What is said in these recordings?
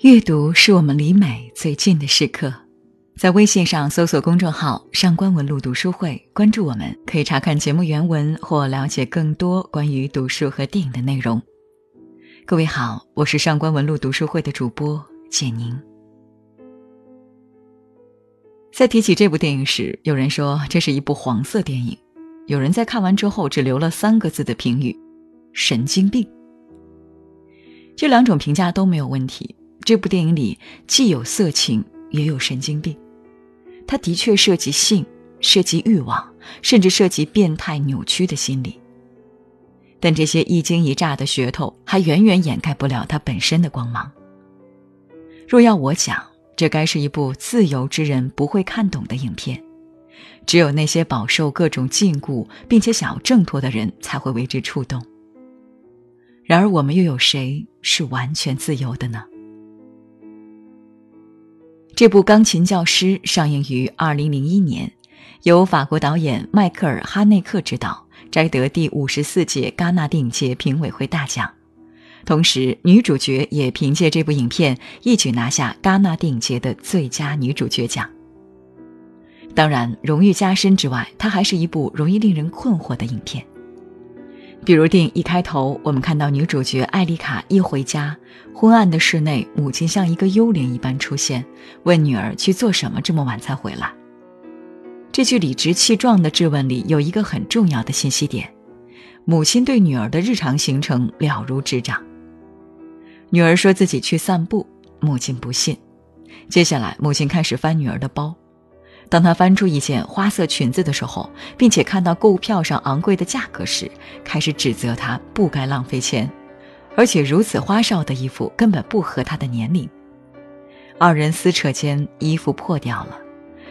阅读是我们离美最近的时刻，在微信上搜索公众号“上官文录读书会”，关注我们，可以查看节目原文或了解更多关于读书和电影的内容。各位好，我是上官文录读书会的主播简宁。在提起这部电影时，有人说这是一部黄色电影，有人在看完之后只留了三个字的评语：“神经病。”这两种评价都没有问题。这部电影里既有色情，也有神经病。它的确涉及性，涉及欲望，甚至涉及变态扭曲的心理。但这些一惊一乍的噱头，还远远掩盖不了它本身的光芒。若要我讲，这该是一部自由之人不会看懂的影片，只有那些饱受各种禁锢并且想要挣脱的人才会为之触动。然而，我们又有谁是完全自由的呢？这部《钢琴教师》上映于二零零一年，由法国导演迈克尔·哈内克执导，摘得第五十四届戛纳电影节评委会大奖。同时，女主角也凭借这部影片一举拿下戛纳电影节的最佳女主角奖。当然，荣誉加身之外，它还是一部容易令人困惑的影片。比如电影一开头，我们看到女主角艾丽卡一回家，昏暗的室内，母亲像一个幽灵一般出现，问女儿去做什么，这么晚才回来。这句理直气壮的质问里有一个很重要的信息点：母亲对女儿的日常行程了如指掌。女儿说自己去散步，母亲不信。接下来，母亲开始翻女儿的包。当他翻出一件花色裙子的时候，并且看到购物票上昂贵的价格时，开始指责他不该浪费钱，而且如此花哨的衣服根本不合他的年龄。二人撕扯间，衣服破掉了，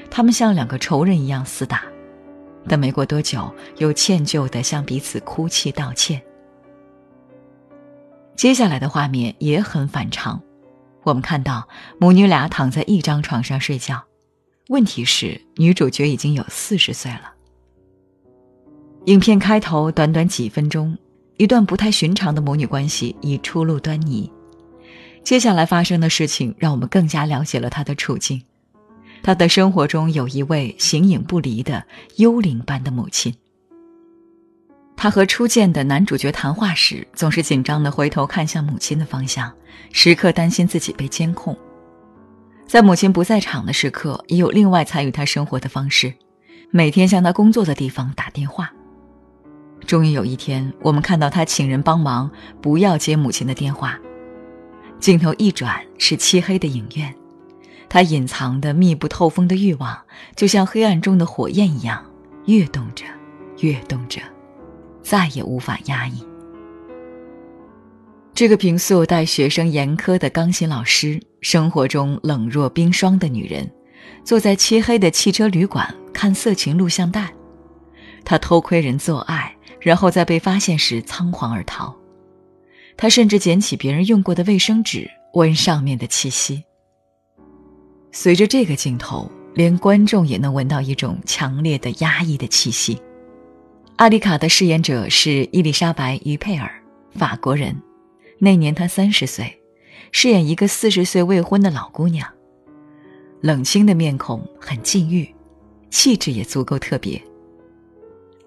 他们像两个仇人一样厮打，但没过多久，又歉疚地向彼此哭泣道歉。接下来的画面也很反常，我们看到母女俩躺在一张床上睡觉。问题是，女主角已经有四十岁了。影片开头短短几分钟，一段不太寻常的母女关系已初露端倪。接下来发生的事情让我们更加了解了她的处境。她的生活中有一位形影不离的幽灵般的母亲。她和初见的男主角谈话时，总是紧张地回头看向母亲的方向，时刻担心自己被监控。在母亲不在场的时刻，也有另外参与他生活的方式，每天向他工作的地方打电话。终于有一天，我们看到他请人帮忙，不要接母亲的电话。镜头一转，是漆黑的影院，他隐藏的密不透风的欲望，就像黑暗中的火焰一样，跃动着，跃动着，再也无法压抑。这个平素待学生严苛的钢琴老师，生活中冷若冰霜的女人，坐在漆黑的汽车旅馆看色情录像带。她偷窥人做爱，然后在被发现时仓皇而逃。她甚至捡起别人用过的卫生纸，闻上面的气息。随着这个镜头，连观众也能闻到一种强烈的压抑的气息。阿丽卡的饰演者是伊丽莎白·于佩尔，法国人。那年她三十岁，饰演一个四十岁未婚的老姑娘。冷清的面孔很禁欲，气质也足够特别。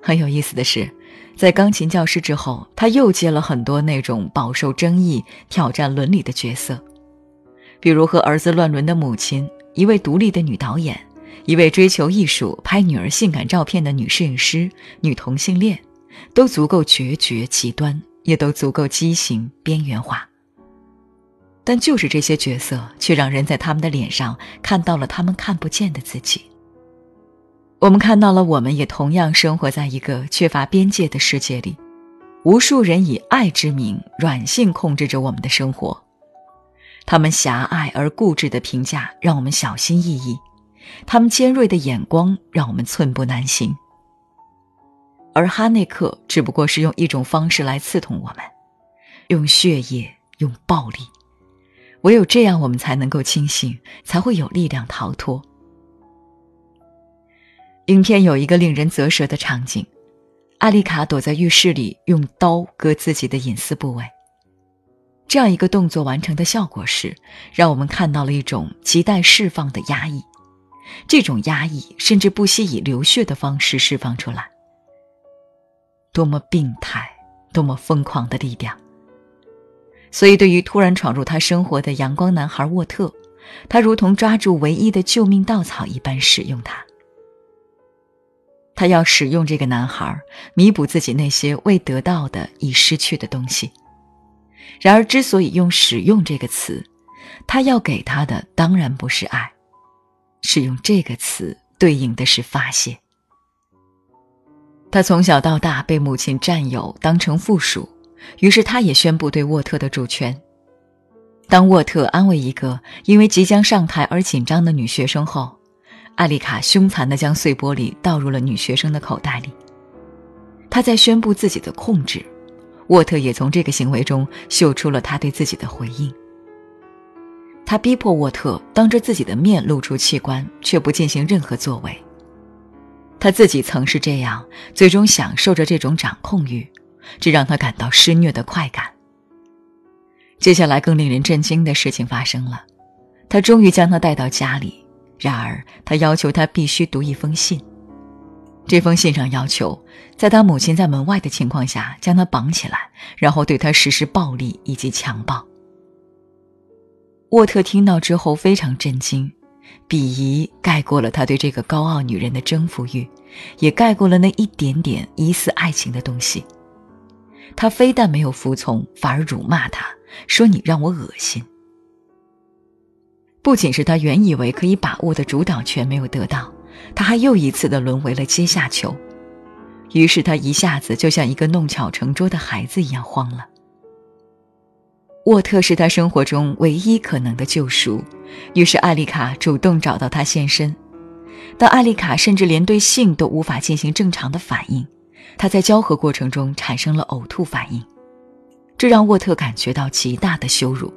很有意思的是，在钢琴教师之后，她又接了很多那种饱受争议、挑战伦理的角色，比如和儿子乱伦的母亲，一位独立的女导演，一位追求艺术、拍女儿性感照片的女摄影师、女同性恋，都足够决绝极端。也都足够畸形边缘化，但就是这些角色，却让人在他们的脸上看到了他们看不见的自己。我们看到了，我们也同样生活在一个缺乏边界的世界里，无数人以爱之名软性控制着我们的生活，他们狭隘而固执的评价让我们小心翼翼，他们尖锐的眼光让我们寸步难行。而哈内克只不过是用一种方式来刺痛我们，用血液，用暴力。唯有这样，我们才能够清醒，才会有力量逃脱。影片有一个令人啧舌的场景：阿丽卡躲在浴室里，用刀割自己的隐私部位。这样一个动作完成的效果是，让我们看到了一种亟待释放的压抑。这种压抑甚至不惜以流血的方式释放出来。多么病态，多么疯狂的力量！所以，对于突然闯入他生活的阳光男孩沃特，他如同抓住唯一的救命稻草一般使用他。他要使用这个男孩，弥补自己那些未得到的、已失去的东西。然而，之所以用“使用”这个词，他要给他的当然不是爱，使用这个词对应的是发泄。他从小到大被母亲占有，当成附属。于是，他也宣布对沃特的主权。当沃特安慰一个因为即将上台而紧张的女学生后，艾丽卡凶残地将碎玻璃倒入了女学生的口袋里。他在宣布自己的控制，沃特也从这个行为中嗅出了他对自己的回应。他逼迫沃特当着自己的面露出器官，却不进行任何作为。他自己曾是这样，最终享受着这种掌控欲。这让他感到施虐的快感。接下来更令人震惊的事情发生了，他终于将他带到家里。然而，他要求他必须读一封信。这封信上要求，在他母亲在门外的情况下，将他绑起来，然后对他实施暴力以及强暴。沃特听到之后非常震惊，鄙夷盖过了他对这个高傲女人的征服欲，也盖过了那一点点疑似爱情的东西。他非但没有服从，反而辱骂他，说：“你让我恶心。”不仅是他原以为可以把握的主导权没有得到，他还又一次的沦为了阶下囚。于是他一下子就像一个弄巧成拙的孩子一样慌了。沃特是他生活中唯一可能的救赎，于是艾丽卡主动找到他现身。但艾丽卡甚至连对性都无法进行正常的反应。他在交合过程中产生了呕吐反应，这让沃特感觉到极大的羞辱。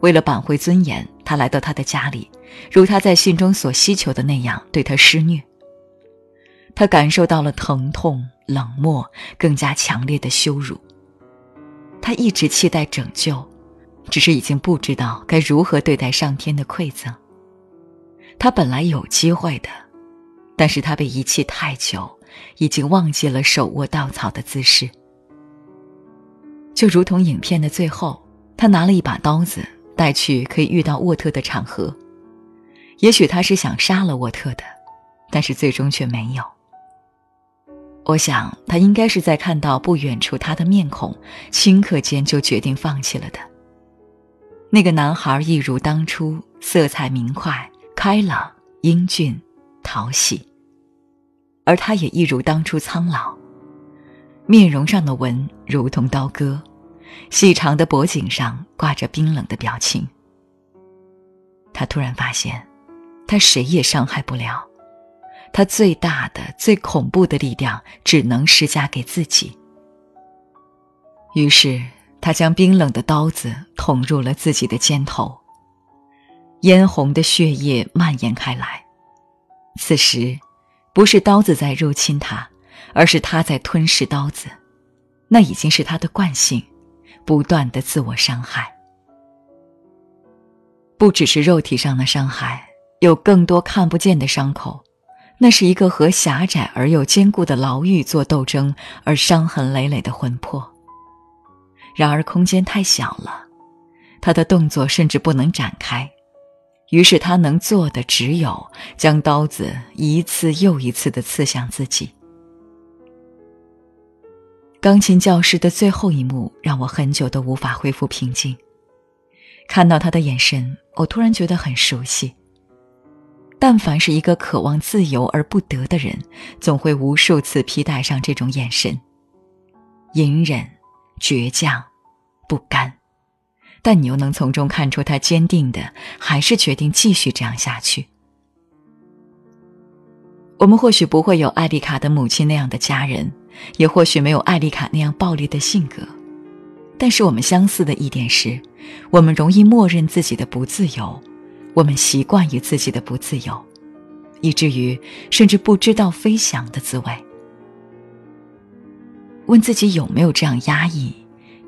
为了挽回尊严，他来到他的家里，如他在信中所希求的那样对他施虐。他感受到了疼痛、冷漠，更加强烈的羞辱。他一直期待拯救，只是已经不知道该如何对待上天的馈赠。他本来有机会的，但是他被遗弃太久。已经忘记了手握稻草的姿势，就如同影片的最后，他拿了一把刀子带去可以遇到沃特的场合。也许他是想杀了沃特的，但是最终却没有。我想他应该是在看到不远处他的面孔，顷刻间就决定放弃了的。那个男孩一如当初，色彩明快、开朗、英俊、讨喜。而他也一如当初苍老，面容上的纹如同刀割，细长的脖颈上挂着冰冷的表情。他突然发现，他谁也伤害不了，他最大的、最恐怖的力量只能施加给自己。于是，他将冰冷的刀子捅入了自己的肩头，嫣红的血液蔓延开来。此时。不是刀子在入侵他，而是他在吞噬刀子。那已经是他的惯性，不断的自我伤害。不只是肉体上的伤害，有更多看不见的伤口。那是一个和狭窄而又坚固的牢狱做斗争而伤痕累累的魂魄。然而空间太小了，他的动作甚至不能展开。于是他能做的只有将刀子一次又一次的刺向自己。钢琴教室的最后一幕让我很久都无法恢复平静。看到他的眼神，我突然觉得很熟悉。但凡是一个渴望自由而不得的人，总会无数次披戴上这种眼神：隐忍、倔强、不甘。但你又能从中看出他坚定的，还是决定继续这样下去。我们或许不会有艾丽卡的母亲那样的家人，也或许没有艾丽卡那样暴力的性格，但是我们相似的一点是，我们容易默认自己的不自由，我们习惯于自己的不自由，以至于甚至不知道飞翔的滋味。问自己有没有这样压抑？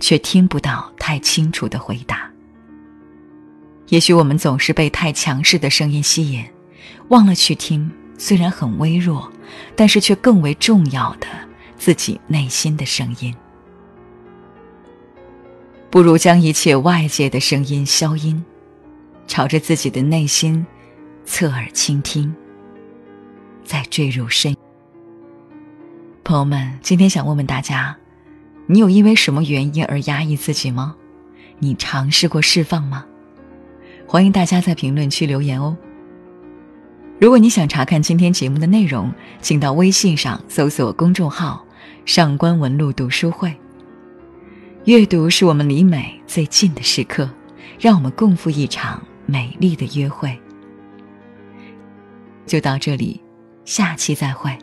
却听不到太清楚的回答。也许我们总是被太强势的声音吸引，忘了去听虽然很微弱，但是却更为重要的自己内心的声音。不如将一切外界的声音消音，朝着自己的内心侧耳倾听，再坠入深。朋友们，今天想问问大家：你有因为什么原因而压抑自己吗？你尝试过释放吗？欢迎大家在评论区留言哦。如果你想查看今天节目的内容，请到微信上搜索公众号“上官文露读书会”。阅读是我们离美最近的时刻，让我们共赴一场美丽的约会。就到这里，下期再会。